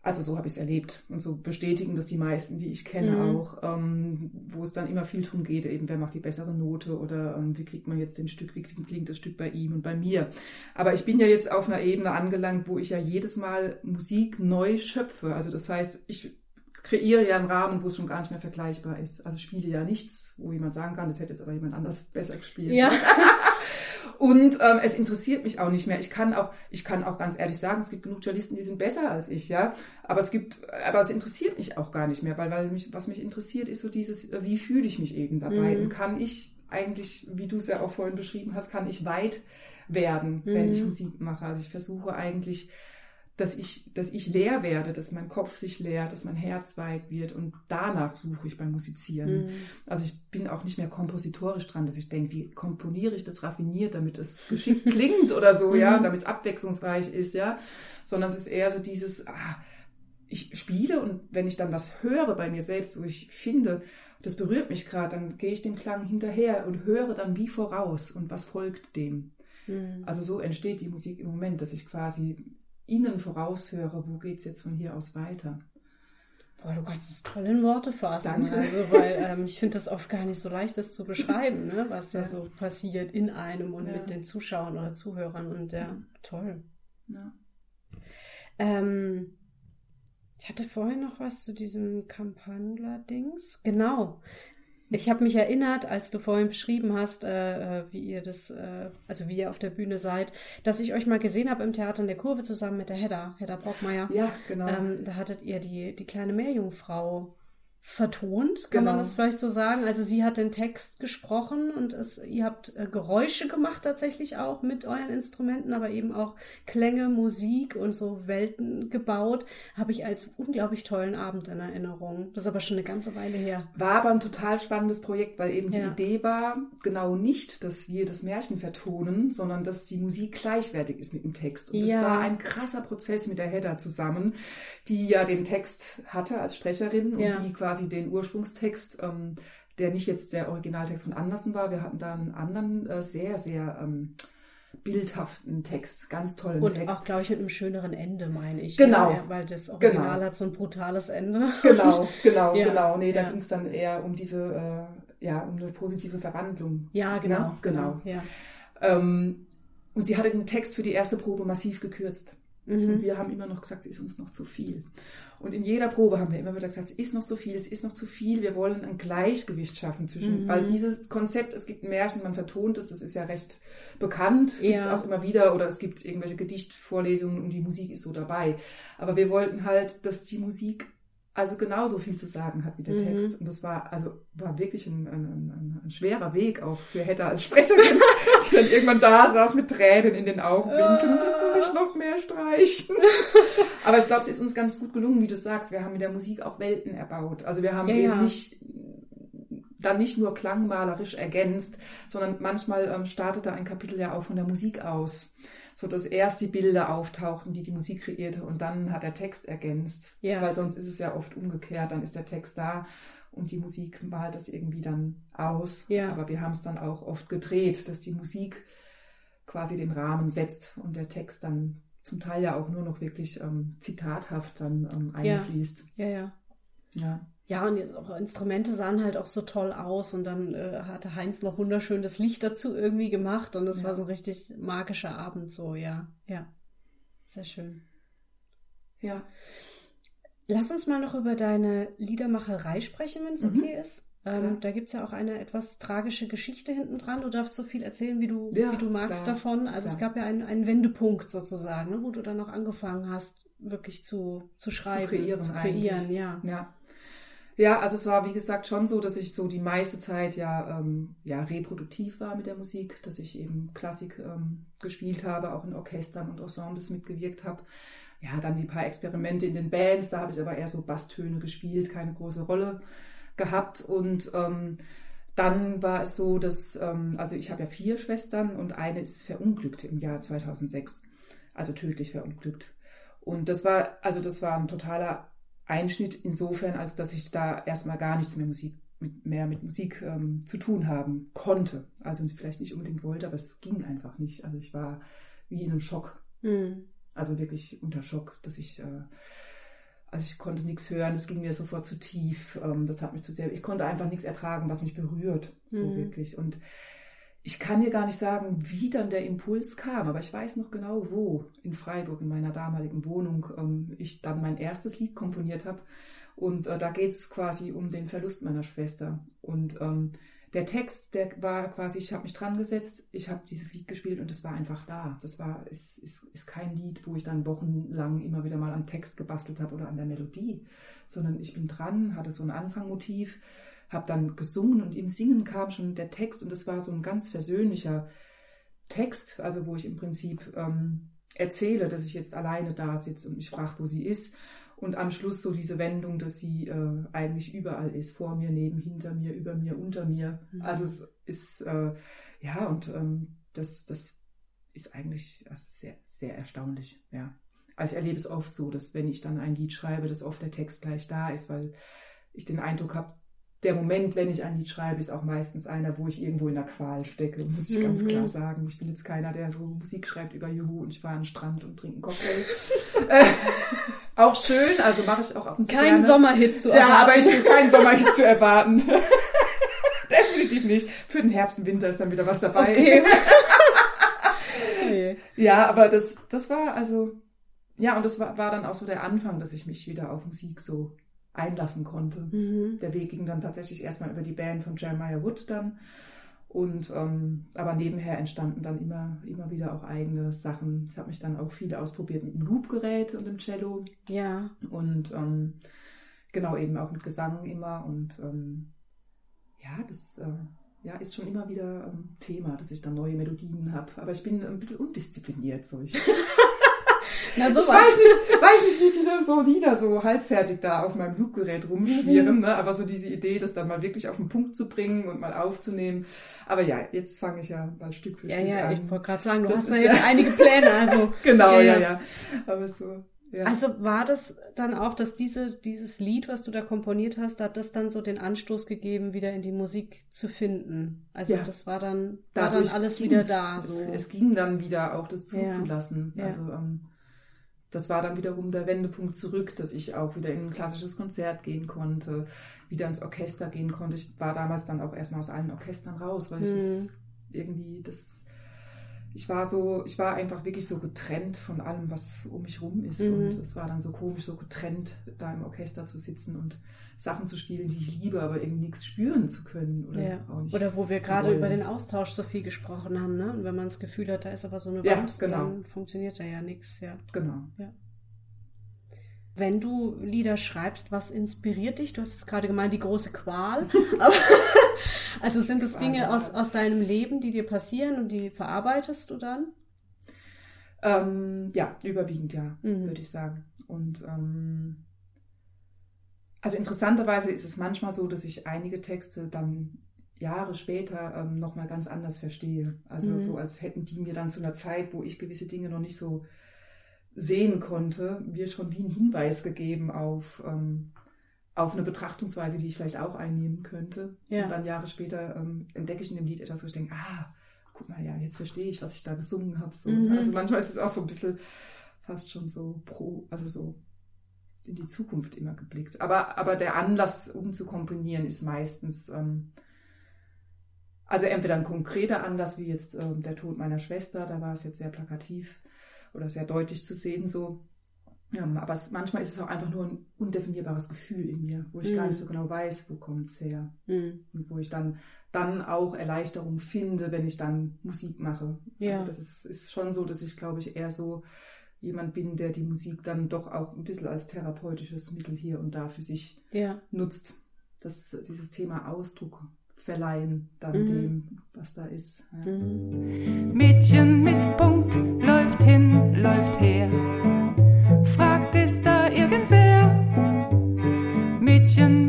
also so habe ich es erlebt und so bestätigen das die meisten, die ich kenne mhm. auch, ähm, wo es dann immer viel drum geht, eben wer macht die bessere Note oder ähm, wie kriegt man jetzt den Stück, wie klingt das Stück bei ihm und bei mir. Aber ich bin ja jetzt auf einer Ebene angelangt, wo ich ja jedes Mal Musik neu schöpfe. Also das heißt, ich kreiere ja einen Rahmen, wo es schon gar nicht mehr vergleichbar ist. Also spiele ja nichts, wo jemand sagen kann, das hätte jetzt aber jemand anders besser gespielt. Ja. Und ähm, es interessiert mich auch nicht mehr. Ich kann auch, ich kann auch ganz ehrlich sagen, es gibt genug Journalisten, die sind besser als ich, ja. Aber es gibt, aber es interessiert mich auch gar nicht mehr, weil, weil mich, was mich interessiert, ist so dieses, wie fühle ich mich eben dabei? Mhm. Und kann ich eigentlich, wie du es ja auch vorhin beschrieben hast, kann ich weit werden, wenn ich mhm. Musik mache. Also ich versuche eigentlich dass ich, dass ich leer werde, dass mein Kopf sich leert, dass mein Herz weit wird und danach suche ich beim Musizieren. Mhm. Also ich bin auch nicht mehr kompositorisch dran, dass ich denke, wie komponiere ich das raffiniert, damit es geschickt klingt oder so, ja, mhm. damit es abwechslungsreich ist, ja, sondern es ist eher so dieses, ah, ich spiele und wenn ich dann was höre bei mir selbst, wo ich finde, das berührt mich gerade, dann gehe ich dem Klang hinterher und höre dann wie voraus und was folgt dem. Mhm. Also so entsteht die Musik im Moment, dass ich quasi ihnen voraushöre, wo geht es jetzt von hier aus weiter. Boah, du kannst es toll in Worte fassen. Danke. Also, weil ähm, ich finde das oft gar nicht so leicht, das zu beschreiben, ne? was ja. da so passiert in einem und ja. mit den Zuschauern oder Zuhörern. Und ja, ja. toll. Ja. Ähm, ich hatte vorhin noch was zu diesem Campanula-Dings. Genau. Ich habe mich erinnert, als du vorhin beschrieben hast, äh, äh, wie ihr das, äh, also wie ihr auf der Bühne seid, dass ich euch mal gesehen habe im Theater in der Kurve zusammen mit der Hedda, Hedda Brockmeier. Ja, genau. Ähm, da hattet ihr die, die kleine Meerjungfrau vertont, kann genau. man das vielleicht so sagen. Also sie hat den Text gesprochen und es, ihr habt äh, Geräusche gemacht tatsächlich auch mit euren Instrumenten, aber eben auch Klänge, Musik und so Welten gebaut. Habe ich als unglaublich tollen Abend in Erinnerung. Das ist aber schon eine ganze Weile her. War aber ein total spannendes Projekt, weil eben die ja. Idee war genau nicht, dass wir das Märchen vertonen, sondern dass die Musik gleichwertig ist mit dem Text. Und ja. das war ein krasser Prozess mit der Hedda zusammen, die ja den Text hatte als Sprecherin und ja. die quasi quasi den Ursprungstext, ähm, der nicht jetzt der Originaltext von Andersen war. Wir hatten da einen anderen, äh, sehr, sehr ähm, bildhaften Text, ganz tollen und Text. Und auch, glaube ich, mit einem schöneren Ende, meine ich. Genau. Ja, weil das Original genau. hat so ein brutales Ende. Genau, genau, ja. genau. Nee, da ja. ging es dann eher um diese, äh, ja, um eine positive Verwandlung. Ja, genau. Ja, genau. genau. Ja. Ähm, und sie hatte den Text für die erste Probe massiv gekürzt. Mhm. Und wir haben immer noch gesagt, sie ist uns noch zu viel. Und in jeder Probe haben wir immer wieder gesagt, es ist noch zu viel, es ist noch zu viel. Wir wollen ein Gleichgewicht schaffen zwischen, mhm. weil dieses Konzept, es gibt Märchen, man vertont es, das ist ja recht bekannt, ja. gibt es auch immer wieder, oder es gibt irgendwelche Gedichtvorlesungen und die Musik ist so dabei. Aber wir wollten halt, dass die Musik also genauso viel zu sagen hat wie der mhm. Text. Und das war, also war wirklich ein, ein, ein, ein schwerer Weg auch für Hedda als Sprecherin, die dann irgendwann da saß mit Tränen in den Augenwinkeln und jetzt muss ich noch mehr streichen. Aber ich glaube, es ist uns ganz gut gelungen, wie du sagst. Wir haben mit der Musik auch Welten erbaut. Also wir haben ja, eben ja. nicht dann nicht nur klangmalerisch ergänzt, sondern manchmal ähm, startete ein Kapitel ja auch von der Musik aus, so dass erst die Bilder auftauchten, die die Musik kreierte und dann hat der Text ergänzt, ja. weil sonst ist es ja oft umgekehrt, dann ist der Text da und die Musik malt das irgendwie dann aus. Ja. Aber wir haben es dann auch oft gedreht, dass die Musik quasi den Rahmen setzt und der Text dann zum Teil ja auch nur noch wirklich ähm, zitathaft dann ähm, einfließt. Ja, ja. Ja. ja. Ja, und jetzt auch Instrumente sahen halt auch so toll aus und dann äh, hatte Heinz noch wunderschönes Licht dazu irgendwie gemacht und es ja. war so ein richtig magischer Abend so, ja, ja. Sehr schön. Ja. Lass uns mal noch über deine Liedermacherei sprechen, wenn es mhm. okay ist. Ähm, da gibt es ja auch eine etwas tragische Geschichte hinten dran. Du darfst so viel erzählen, wie du, ja, wie du magst klar, davon. Also klar. es gab ja einen, einen Wendepunkt sozusagen, ne, wo du dann auch angefangen hast, wirklich zu, zu schreiben, zu kreieren, zu kreieren ja. ja. Ja, also es war wie gesagt schon so, dass ich so die meiste Zeit ja, ähm, ja reproduktiv war mit der Musik, dass ich eben Klassik ähm, gespielt habe, auch in Orchestern und Ensembles mitgewirkt habe. Ja, dann die paar Experimente in den Bands, da habe ich aber eher so Basstöne gespielt, keine große Rolle gehabt und ähm, dann war es so, dass, ähm, also ich habe ja vier Schwestern und eine ist verunglückt im Jahr 2006, also tödlich verunglückt. Und das war, also das war ein totaler Einschnitt insofern, als dass ich da erstmal gar nichts mehr Musik mit, mehr mit Musik ähm, zu tun haben konnte. Also vielleicht nicht unbedingt wollte, aber es ging einfach nicht. Also ich war wie in einem Schock. Mhm. Also wirklich unter Schock, dass ich, äh, also ich konnte nichts hören, es ging mir sofort zu tief, ähm, das hat mich zu sehr, ich konnte einfach nichts ertragen, was mich berührt, so mhm. wirklich. Und ich kann dir gar nicht sagen, wie dann der Impuls kam, aber ich weiß noch genau, wo in Freiburg, in meiner damaligen Wohnung, ähm, ich dann mein erstes Lied komponiert habe. Und äh, da geht es quasi um den Verlust meiner Schwester. Und ähm, der Text, der war quasi, ich habe mich dran gesetzt, ich habe dieses Lied gespielt und es war einfach da. Das war, ist, ist, ist kein Lied, wo ich dann wochenlang immer wieder mal am Text gebastelt habe oder an der Melodie, sondern ich bin dran, hatte so ein Anfangmotiv habe dann gesungen und im Singen kam schon der Text und es war so ein ganz versöhnlicher Text, also wo ich im Prinzip ähm, erzähle, dass ich jetzt alleine da sitze und mich frage, wo sie ist. Und am Schluss so diese Wendung, dass sie äh, eigentlich überall ist, vor mir, neben, hinter mir, über mir, unter mir. Mhm. Also es ist, äh, ja, und ähm, das, das ist eigentlich also sehr, sehr erstaunlich, ja. Also ich erlebe es oft so, dass wenn ich dann ein Lied schreibe, dass oft der Text gleich da ist, weil ich den Eindruck habe, der Moment, wenn ich ein Lied schreibe, ist auch meistens einer, wo ich irgendwo in der Qual stecke, muss ich mhm. ganz klar sagen. Ich bin jetzt keiner, der so Musik schreibt über Juhu und ich war an den Strand und trinke einen Cocktail. äh, auch schön, also mache ich auch ab und zu Kein Sommerhit zu erwarten. Ja, aber ich bin kein Sommerhit zu erwarten. Definitiv nicht. Für den Herbst und Winter ist dann wieder was dabei. Okay. okay. Ja, aber das, das war also, ja, und das war, war dann auch so der Anfang, dass ich mich wieder auf Musik so einlassen konnte. Mhm. Der Weg ging dann tatsächlich erstmal über die Band von Jeremiah Wood dann. Und ähm, aber nebenher entstanden dann immer, immer wieder auch eigene Sachen. Ich habe mich dann auch viel ausprobiert mit dem Loopgerät und dem Cello. Ja. Und ähm, genau eben auch mit Gesang immer. Und ähm, ja, das äh, ja, ist schon immer wieder ähm, Thema, dass ich dann neue Melodien habe. Aber ich bin ein bisschen undiszipliniert. So. Ich Na, sowas. Ich weiß nicht, weiß nicht, wie viele so Lieder so halbfertig da auf meinem Loopgerät rumschwirren, mhm. ne? aber so diese Idee, das dann mal wirklich auf den Punkt zu bringen und mal aufzunehmen. Aber ja, jetzt fange ich ja mal Stück für Stück ja, an. Ja, ich wollte gerade sagen, du das hast ja jetzt einige Pläne, also. genau, ja, ja, ja. Aber so. Ja. Also war das dann auch, dass diese, dieses Lied, was du da komponiert hast, hat das dann so den Anstoß gegeben, wieder in die Musik zu finden? Also ja. das war dann, war dann alles wieder da. So. Es, es, ging dann wieder auch, das zuzulassen. Ja. Also ähm, das war dann wiederum der Wendepunkt zurück, dass ich auch wieder in ein klassisches Konzert gehen konnte, wieder ins Orchester gehen konnte. Ich war damals dann auch erstmal aus allen Orchestern raus, weil ich mhm. das irgendwie, das, ich war so, ich war einfach wirklich so getrennt von allem, was um mich rum ist. Mhm. Und es war dann so komisch, so getrennt da im Orchester zu sitzen und Sachen zu spielen, die ich liebe, aber irgendwie nichts spüren zu können. Oder, ja. auch nicht oder wo wir gerade über den Austausch so viel gesprochen haben, ne? Und wenn man das Gefühl hat, da ist aber so eine ja, Wand, genau. dann funktioniert da ja nichts, ja. Genau. Ja. Wenn du Lieder schreibst, was inspiriert dich? Du hast jetzt gerade gemeint, die große Qual. also sind das Dinge aus, aus deinem Leben, die dir passieren und die verarbeitest du dann? Ähm, ja, überwiegend ja, mhm. würde ich sagen. Und ähm, Also interessanterweise ist es manchmal so, dass ich einige Texte dann Jahre später ähm, nochmal ganz anders verstehe. Also mhm. so, als hätten die mir dann zu einer Zeit, wo ich gewisse Dinge noch nicht so sehen konnte, mir schon wie einen Hinweis gegeben auf, ähm, auf eine Betrachtungsweise, die ich vielleicht auch einnehmen könnte. Ja. Und dann Jahre später ähm, entdecke ich in dem Lied etwas, wo ich denke, ah, guck mal, ja, jetzt verstehe ich, was ich da gesungen habe. So. Mhm. Also manchmal ist es auch so ein bisschen fast schon so pro, also so in die Zukunft immer geblickt. Aber, aber der Anlass, um zu komponieren, ist meistens, ähm, also entweder ein konkreter Anlass, wie jetzt ähm, der Tod meiner Schwester, da war es jetzt sehr plakativ oder sehr deutlich zu sehen so. Ähm, aber es, manchmal ist es auch einfach nur ein undefinierbares Gefühl in mir, wo ich mm. gar nicht so genau weiß, wo kommt es her. Mm. Und wo ich dann, dann auch Erleichterung finde, wenn ich dann Musik mache. Ja. Also das ist, ist schon so, dass ich, glaube ich, eher so jemand bin, der die Musik dann doch auch ein bisschen als therapeutisches Mittel hier und da für sich ja. nutzt. Das, dieses Thema Ausdruck verleihen dann mhm. dem, was da ist. Ja. Mhm. Mädchen mit Punkt läuft hin, läuft her. Mädchen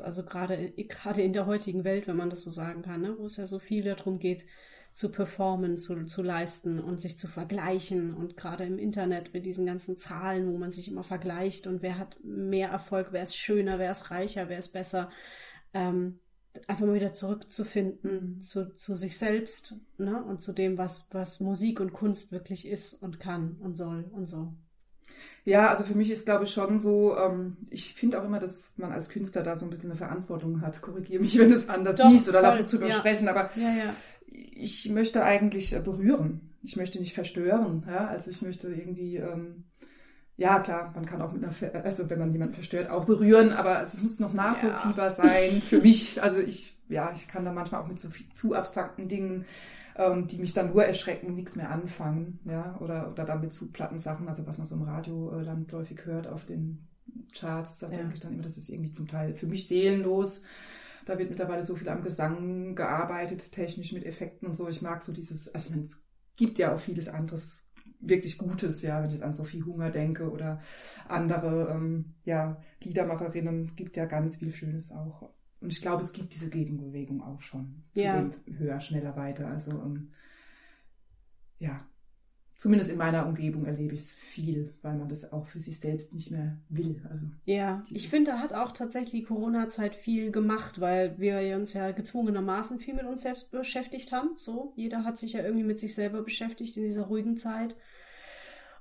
Ansatz, also gerade gerade in der heutigen Welt, wenn man das so sagen kann, ne, wo es ja so viel darum geht, zu performen, zu, zu leisten und sich zu vergleichen. Und gerade im Internet mit diesen ganzen Zahlen, wo man sich immer vergleicht und wer hat mehr Erfolg, wer ist schöner, wer ist reicher, wer ist besser. Ähm, einfach mal wieder zurückzufinden mhm. zu, zu sich selbst ne? und zu dem, was, was Musik und Kunst wirklich ist und kann und soll und so. Ja, also für mich ist, glaube ich, schon so, ähm, ich finde auch immer, dass man als Künstler da so ein bisschen eine Verantwortung hat. Korrigiere mich, wenn du es anders Doch, siehst oder voll, lass es zu besprechen, ja. aber ja, ja ich möchte eigentlich äh, berühren. Ich möchte nicht verstören. Ja? Also ich möchte irgendwie, ähm, ja klar, man kann auch mit einer, also wenn man jemanden verstört, auch berühren, aber es muss noch nachvollziehbar sein für mich. Also ich, ja, ich kann da manchmal auch mit so viel, zu abstrakten Dingen, ähm, die mich dann nur erschrecken, nichts mehr anfangen. Ja? Oder, oder dann mit zu platten Sachen, also was man so im Radio äh, landläufig hört auf den Charts, da ja. denke ich dann immer, das ist irgendwie zum Teil für mich seelenlos. Da wird mittlerweile so viel am Gesang gearbeitet, technisch mit Effekten und so. Ich mag so dieses, also ich meine, es gibt ja auch vieles anderes wirklich Gutes, ja, wenn ich jetzt an Sophie Hunger denke oder andere, ähm, ja, Liedermacherinnen, gibt ja ganz viel Schönes auch. Und ich glaube, es gibt diese Gegenbewegung auch schon. Zu ja. dem höher, schneller, weiter. Also, ähm, ja, zumindest in meiner Umgebung erlebe ich es viel, weil man das auch für sich selbst nicht mehr will. Also ja, ich finde, da hat auch tatsächlich die Corona-Zeit viel gemacht, weil wir uns ja gezwungenermaßen viel mit uns selbst beschäftigt haben. So, jeder hat sich ja irgendwie mit sich selber beschäftigt in dieser ruhigen Zeit.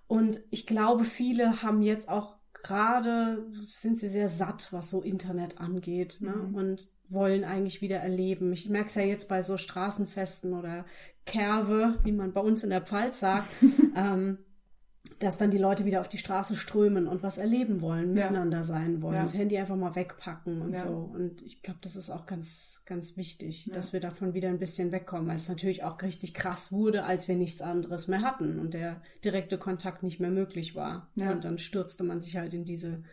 Und ich glaube, viele haben jetzt auch gerade, sind sie sehr satt, was so Internet angeht. Ne? Mhm. Und wollen eigentlich wieder erleben. Ich merke es ja jetzt bei so Straßenfesten oder Kerve, wie man bei uns in der Pfalz sagt, ähm, dass dann die Leute wieder auf die Straße strömen und was erleben wollen, ja. miteinander sein wollen, ja. das Handy einfach mal wegpacken und ja. so. Und ich glaube, das ist auch ganz, ganz wichtig, dass wir davon wieder ein bisschen wegkommen, weil es natürlich auch richtig krass wurde, als wir nichts anderes mehr hatten und der direkte Kontakt nicht mehr möglich war. Und dann stürzte man sich halt in diese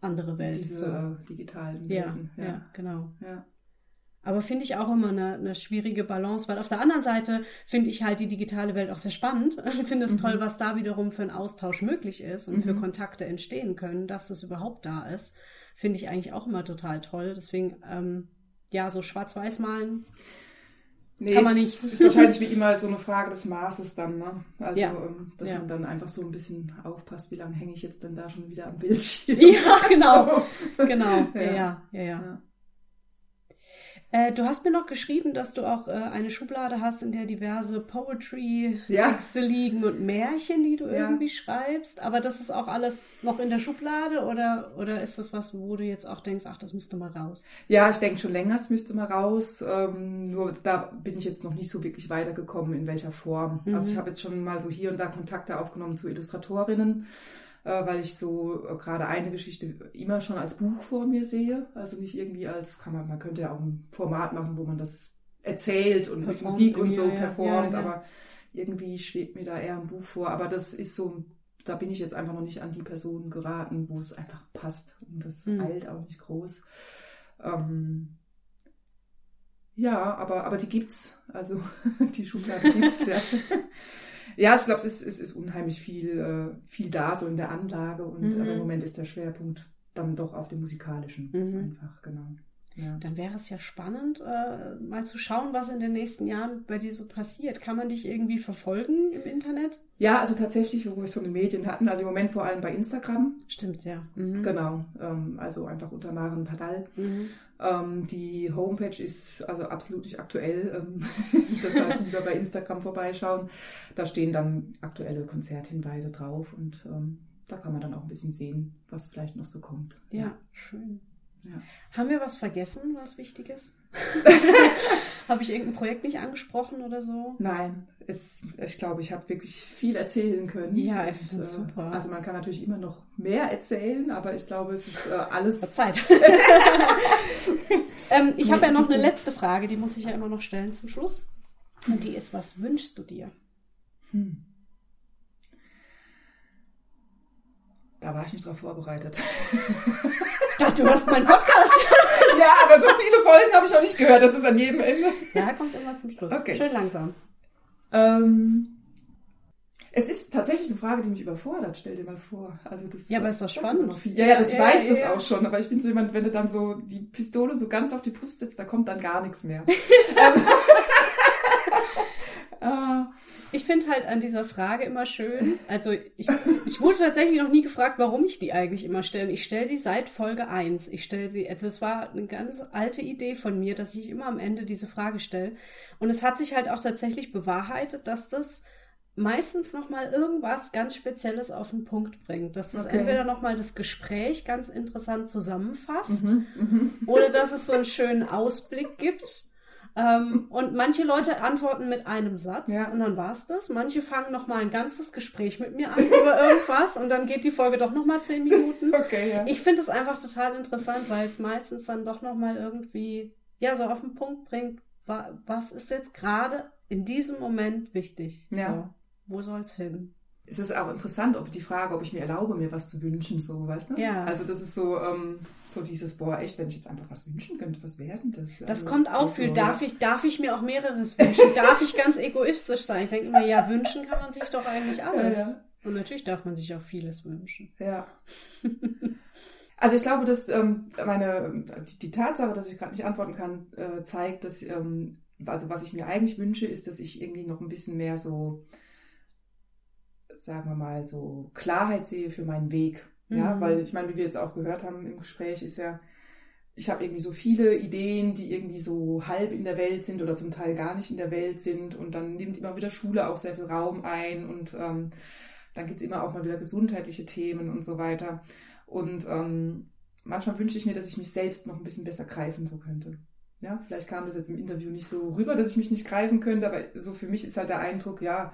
andere Welt. Diese so. digitalen Welten. Ja, ja, genau. Ja. Aber finde ich auch immer eine, eine schwierige Balance, weil auf der anderen Seite finde ich halt die digitale Welt auch sehr spannend. Ich finde es mhm. toll, was da wiederum für einen Austausch möglich ist und mhm. für Kontakte entstehen können, dass das überhaupt da ist. Finde ich eigentlich auch immer total toll. Deswegen, ähm, ja, so schwarz-weiß malen. Nee, kann man nicht. ist wahrscheinlich wie immer so eine Frage des Maßes dann, ne? Also, ja. Ähm, dass ja. man dann einfach so ein bisschen aufpasst, wie lange hänge ich jetzt denn da schon wieder am Bildschirm. Ja, genau. genau. Ja, ja, ja. ja. Äh, du hast mir noch geschrieben, dass du auch äh, eine Schublade hast, in der diverse Poetry-Texte Ja. liegen und Märchen, die du Ja. irgendwie schreibst. Aber das ist auch alles noch in der Schublade oder, oder ist das was, wo du jetzt auch denkst, ach, das müsste mal raus? Ja, ich denke schon länger, es müsste mal raus. Ähm, nur da bin ich jetzt noch nicht so wirklich weitergekommen, in welcher Form. Mhm. Also ich habe jetzt schon mal so hier und da Kontakte aufgenommen zu Illustratorinnen, weil ich so äh, gerade eine Geschichte immer schon als Buch vor mir sehe. Also nicht irgendwie als, kann man, man könnte ja auch ein Format machen, wo man das erzählt und mit Performt Musik und so ja, ja. performt, Ja, ja. aber irgendwie schwebt mir da eher ein Buch vor. Aber das ist so, da bin ich jetzt einfach noch nicht an die Person geraten, wo es einfach passt. Und das Mhm. eilt auch nicht groß. Ähm, ja, aber, aber die gibt's. Also die Schublade gibt's, ja. Ja, ich glaube, es ist, es ist unheimlich viel, äh, viel da, so in der Anlage. Und Mhm. aber im Moment ist der Schwerpunkt dann doch auf dem musikalischen. Mhm. Einfach, genau. Ja. Dann wäre es ja spannend, äh, mal zu schauen, was in den nächsten Jahren bei dir so passiert. Kann man dich irgendwie verfolgen im Internet? ja, also tatsächlich, wo wir es von den Medien hatten, also im Moment vor allem bei Instagram. Stimmt, ja. Mhm. Genau. Ähm, also einfach unter Maren Padal. Mhm. Ähm, die Homepage ist also absolut nicht aktuell. Ähm, deshalb lieber bei Instagram vorbeischauen. Da stehen dann aktuelle Konzerthinweise drauf und ähm, da kann man dann auch ein bisschen sehen, was vielleicht noch so kommt. Ja, schön. Ja. Haben wir was vergessen, was wichtig ist? Habe ich irgendein Projekt nicht angesprochen oder so? Nein, es, ich glaube, ich habe wirklich viel erzählen können. Ja, ich Und, find's super. Also man kann natürlich immer noch mehr erzählen, aber ich glaube, es ist äh, alles. Hat Zeit. ähm, ich habe ja noch eine letzte Frage, die muss ich ja immer noch stellen zum Schluss. Und die ist, was wünschst du dir? Hm. Da war ich nicht drauf vorbereitet. Ich dachte, du hast meinen Podcast. ja, aber so viele Folgen habe ich noch nicht gehört. Das ist an jedem Ende. Ja, kommt immer zum Schluss. Okay. Schön langsam. Ähm, es ist tatsächlich eine Frage, die mich überfordert. Stell dir mal vor. Also das Ja, aber ist doch spannend. Ja, ja, das, ich Ja, weiß ja, das ja. auch schon. Aber ich bin so jemand, wenn du dann so die Pistole so ganz auf die Brust setzt, da kommt dann gar nichts mehr. ähm, äh, Ich finde halt an dieser Frage immer schön, also ich, ich wurde tatsächlich noch nie gefragt, warum ich die eigentlich immer stelle. Ich stelle sie seit Folge 1. Ich stelle sie, das war eine ganz alte Idee von mir, dass ich immer am Ende diese Frage stelle. Und es hat sich halt auch tatsächlich bewahrheitet, dass das meistens nochmal irgendwas ganz Spezielles auf den Punkt bringt. Dass es Okay. entweder nochmal das Gespräch ganz interessant zusammenfasst mhm, mhm. oder dass es so einen schönen Ausblick gibt. Ähm, und manche Leute antworten mit einem Satz Ja. und dann war's das. Manche fangen noch mal ein ganzes Gespräch mit mir an über irgendwas und dann geht die Folge doch noch mal zehn Minuten. Okay, ja. Ich finde es einfach total interessant, weil es meistens dann doch noch mal irgendwie ja so auf den Punkt bringt, wa was ist jetzt gerade in diesem Moment wichtig? Ja. So, wo soll's hin? Es ist auch interessant, ob die Frage, ob ich mir erlaube, mir was zu wünschen, so, weißt du? Ja. Also das ist so, ähm, so dieses, boah, echt, wenn ich jetzt einfach was wünschen könnte, was wäre denn das? Das Also, kommt auch so, für, darf ich, darf ich mir auch mehreres wünschen? darf ich ganz egoistisch sein? Ich denke immer, ja, wünschen kann man sich doch eigentlich alles. Ja, ja. Und natürlich darf man sich auch vieles wünschen. Ja. Also ich glaube, dass ähm, meine die, die Tatsache, dass ich gerade nicht antworten kann, äh, zeigt, dass ähm, also was ich mir eigentlich wünsche, ist, dass ich irgendwie noch ein bisschen mehr so, sagen wir mal, so Klarheit sehe für meinen Weg. Ja, Mhm. weil ich meine, wie wir jetzt auch gehört haben im Gespräch, ist ja, ich habe irgendwie so viele Ideen, die irgendwie so halb in der Welt sind oder zum Teil gar nicht in der Welt sind und dann nimmt immer wieder Schule auch sehr viel Raum ein und ähm, dann gibt's immer auch mal wieder gesundheitliche Themen und so weiter. Und ähm, manchmal wünsche ich mir, dass ich mich selbst noch ein bisschen besser greifen so könnte. Ja, vielleicht kam das jetzt im Interview nicht so rüber, dass ich mich nicht greifen könnte, aber so für mich ist halt der Eindruck, ja,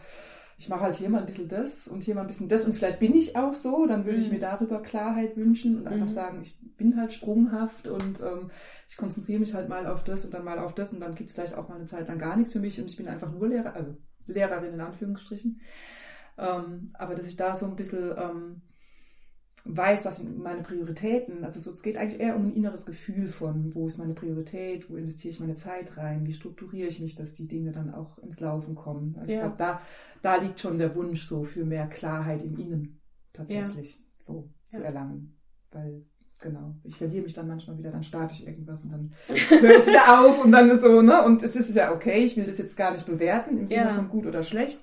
ich mache halt hier mal ein bisschen das und hier mal ein bisschen das und vielleicht bin ich auch so, dann würde ich Mhm. mir darüber Klarheit wünschen und einfach Mhm. sagen, ich bin halt sprunghaft und ähm, ich konzentriere mich halt mal auf das und dann mal auf das und dann gibt es vielleicht auch mal eine Zeit lang gar nichts für mich und ich bin einfach nur Lehrer, also Lehrerin in Anführungsstrichen. Ähm, aber dass ich da so ein bisschen ähm, weiß, was sind meine Prioritäten, also so, es geht eigentlich eher um ein inneres Gefühl von, wo ist meine Priorität, wo investiere ich meine Zeit rein, wie strukturiere ich mich, dass die Dinge dann auch ins Laufen kommen. Also ich Ja. glaube, da, da liegt schon der Wunsch so für mehr Klarheit im Innen tatsächlich so zu Ja. erlangen. Weil, genau, ich verliere mich dann manchmal wieder, dann starte ich irgendwas und dann höre ich wieder auf und dann ist so, ne? Und es ist ja okay, ich will das jetzt gar nicht bewerten im Sinne Ja. von gut oder schlecht.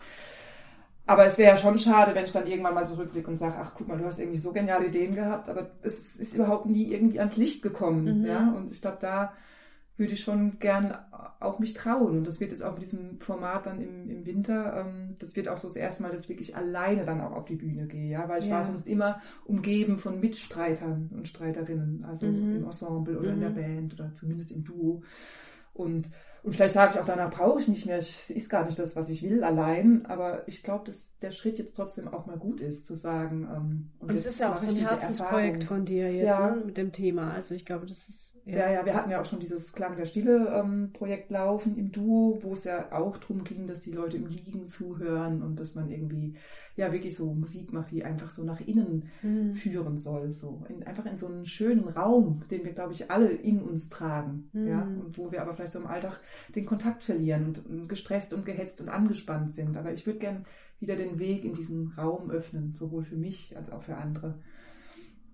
Aber es wäre ja schon schade, wenn ich dann irgendwann mal zurückblicke und sage, ach guck mal, du hast irgendwie so geniale Ideen gehabt, aber es ist überhaupt nie irgendwie ans Licht gekommen. Mhm. Ja? Und ich glaube, da würde ich schon gern auch mich trauen. Und das wird jetzt auch mit diesem Format dann im, im Winter, ähm, das wird auch so das erste Mal, dass ich wirklich alleine dann auch auf die Bühne gehe, ja, weil ich Ja. war sonst immer umgeben von Mitstreitern und Streiterinnen, also Mhm. im Ensemble oder in der Mhm. Band oder zumindest im Duo. Und, und vielleicht sage ich auch, danach brauche ich nicht mehr, es ist gar nicht das, was ich will, allein, aber ich glaube, dass der Schritt jetzt trotzdem auch mal gut ist, zu sagen. Ähm, Und es jetzt ist ja auch so ein Herzensprojekt von dir jetzt, Ja. ne, mit dem Thema. Also ich glaube, das ist. Ja, ja, wir hatten ja auch schon dieses Klang der Stille ähm, Projekt laufen im Duo, wo es ja auch darum ging, dass die Leute im Liegen zuhören und dass man irgendwie ja wirklich so Musik macht, die einfach so nach innen Mhm. führen soll, so in, einfach in so einen schönen Raum, den wir glaube ich alle in uns tragen, Mhm. ja, und wo wir aber vielleicht so im Alltag den Kontakt verlieren und, und gestresst und gehetzt und angespannt sind. Aber ich würde gern wieder den Weg in diesen Raum öffnen, sowohl für mich als auch für andere,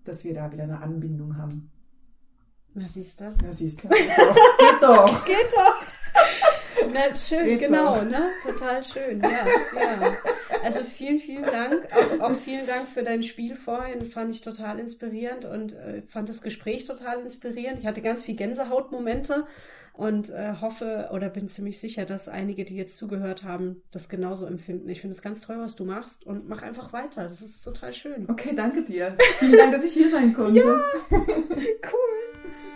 dass wir da wieder eine Anbindung haben. Na, siehst du? Ja, siehst du. Geht doch. Geht doch. Geht doch. Na, schön, Geht genau, doch. ne? Total schön, ja, ja. Also vielen, vielen Dank. Auch, auch vielen Dank für dein Spiel vorhin. Fand ich total inspirierend und äh, fand das Gespräch total inspirierend. Ich hatte ganz viel Gänsehautmomente und äh, hoffe oder bin ziemlich sicher, dass einige, die jetzt zugehört haben, das genauso empfinden. Ich finde es ganz toll, was du machst und mach einfach weiter. Das ist total schön. Okay, danke dir. Vielen Dank, dass ich hier sein konnte. Cool.